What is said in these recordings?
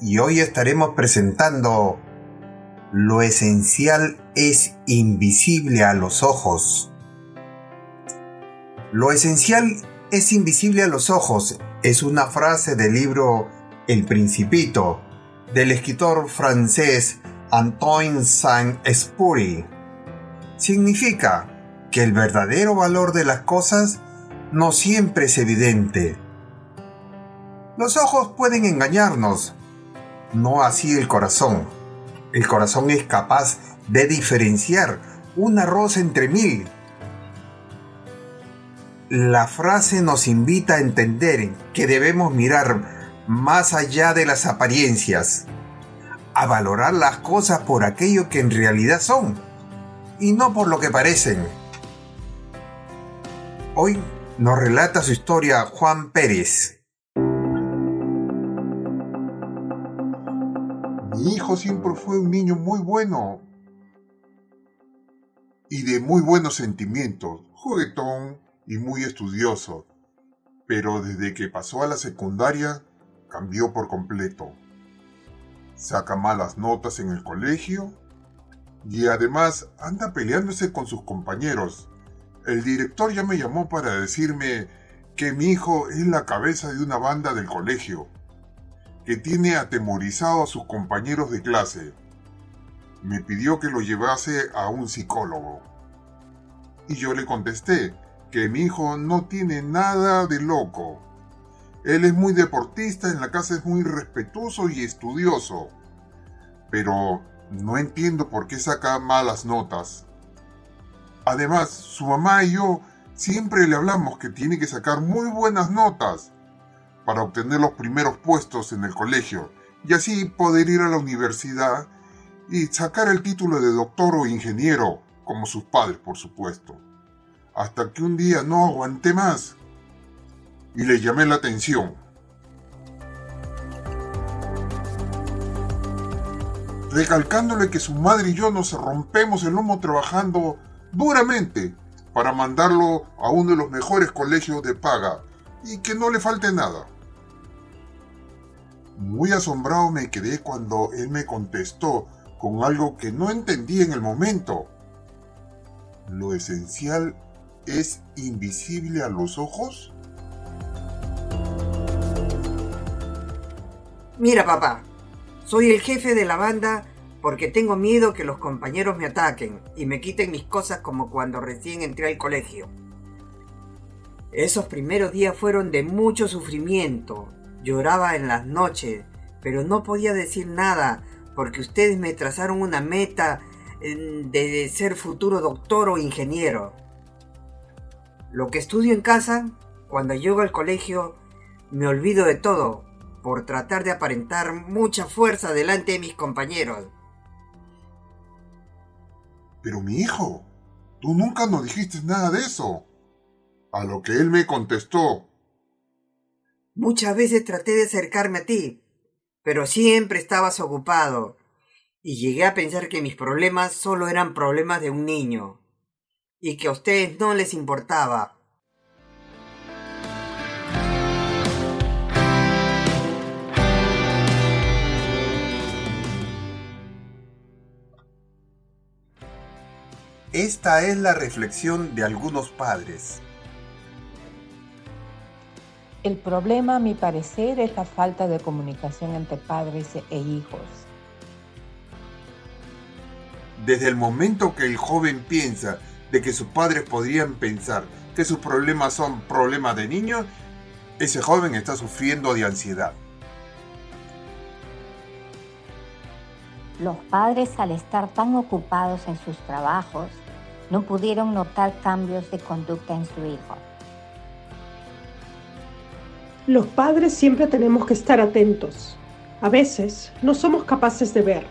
Y hoy estaremos presentando Lo esencial es invisible a los ojos. Lo esencial es invisible a los ojos es una frase del libro El Principito del escritor francés Antoine Saint-Exupéry. Significa que el verdadero valor de las cosas no siempre es evidente. Los ojos pueden engañarnos, no así el corazón. El corazón es capaz de diferenciar una rosa entre mil. La frase nos invita a entender que debemos mirar más allá de las apariencias, a valorar las cosas por aquello que en realidad son y no por lo que parecen. Hoy nos relata su historia Juan Pérez. Mi hijo siempre fue un niño muy bueno y de muy buenos sentimientos, juguetón y muy estudioso. Pero desde que pasó a la secundaria, cambió por completo. Saca malas notas en el colegio y además anda peleándose con sus compañeros. El director ya me llamó para decirme que mi hijo es la cabeza de una banda del colegio que tiene atemorizado a sus compañeros de clase. Me pidió que lo llevase a un psicólogo. Y yo le contesté que mi hijo no tiene nada de loco. Él es muy deportista, en la casa es muy respetuoso y estudioso. Pero no entiendo por qué saca malas notas. Además, su mamá y yo siempre le hablamos que tiene que sacar muy buenas notas para obtener los primeros puestos en el colegio y así poder ir a la universidad y sacar el título de doctor o ingeniero, como sus padres, por supuesto. Hasta que un día no aguanté más y le llamé la atención. Recalcándole que su madre y yo nos rompemos el lomo trabajando duramente para mandarlo a uno de los mejores colegios de paga y que no le falte nada. Muy asombrado me quedé cuando él me contestó con algo que no entendí en el momento. ¿Lo esencial es invisible a los ojos? Mira, papá, soy el jefe de la banda porque tengo miedo que los compañeros me ataquen y me quiten mis cosas como cuando recién entré al colegio. Esos primeros días fueron de mucho sufrimiento Lloraba en las noches, pero no podía decir nada porque ustedes me trazaron una meta de ser futuro doctor o ingeniero. Lo que estudio en casa, cuando llego al colegio, me olvido de todo por tratar de aparentar mucha fuerza delante de mis compañeros. Pero mi hijo, tú nunca nos dijiste nada de eso. A lo que él me contestó, Muchas veces traté de acercarme a ti, pero siempre estabas ocupado, y llegué a pensar que mis problemas solo eran problemas de un niño, y que a ustedes no les importaba. Esta es la reflexión de algunos padres. El problema, a mi parecer, es la falta de comunicación entre padres e hijos. Desde el momento que el joven piensa de que sus padres podrían pensar que sus problemas son problemas de niños, ese joven está sufriendo de ansiedad. Los padres al estar tan ocupados en sus trabajos no pudieron notar cambios de conducta en su hijo. Los padres siempre tenemos que estar atentos. A veces no somos capaces de ver,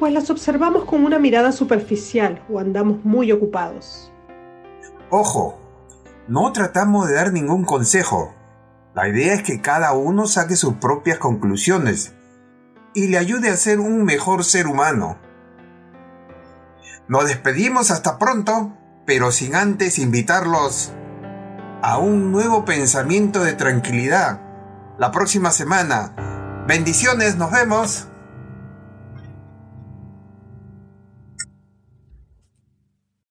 pues las observamos con una mirada superficial o andamos muy ocupados. Ojo, no tratamos de dar ningún consejo. La idea es que cada uno saque sus propias conclusiones y le ayude a ser un mejor ser humano. Nos despedimos hasta pronto, pero sin antes invitarlos a un nuevo pensamiento de tranquilidad. La próxima semana. Bendiciones, nos vemos.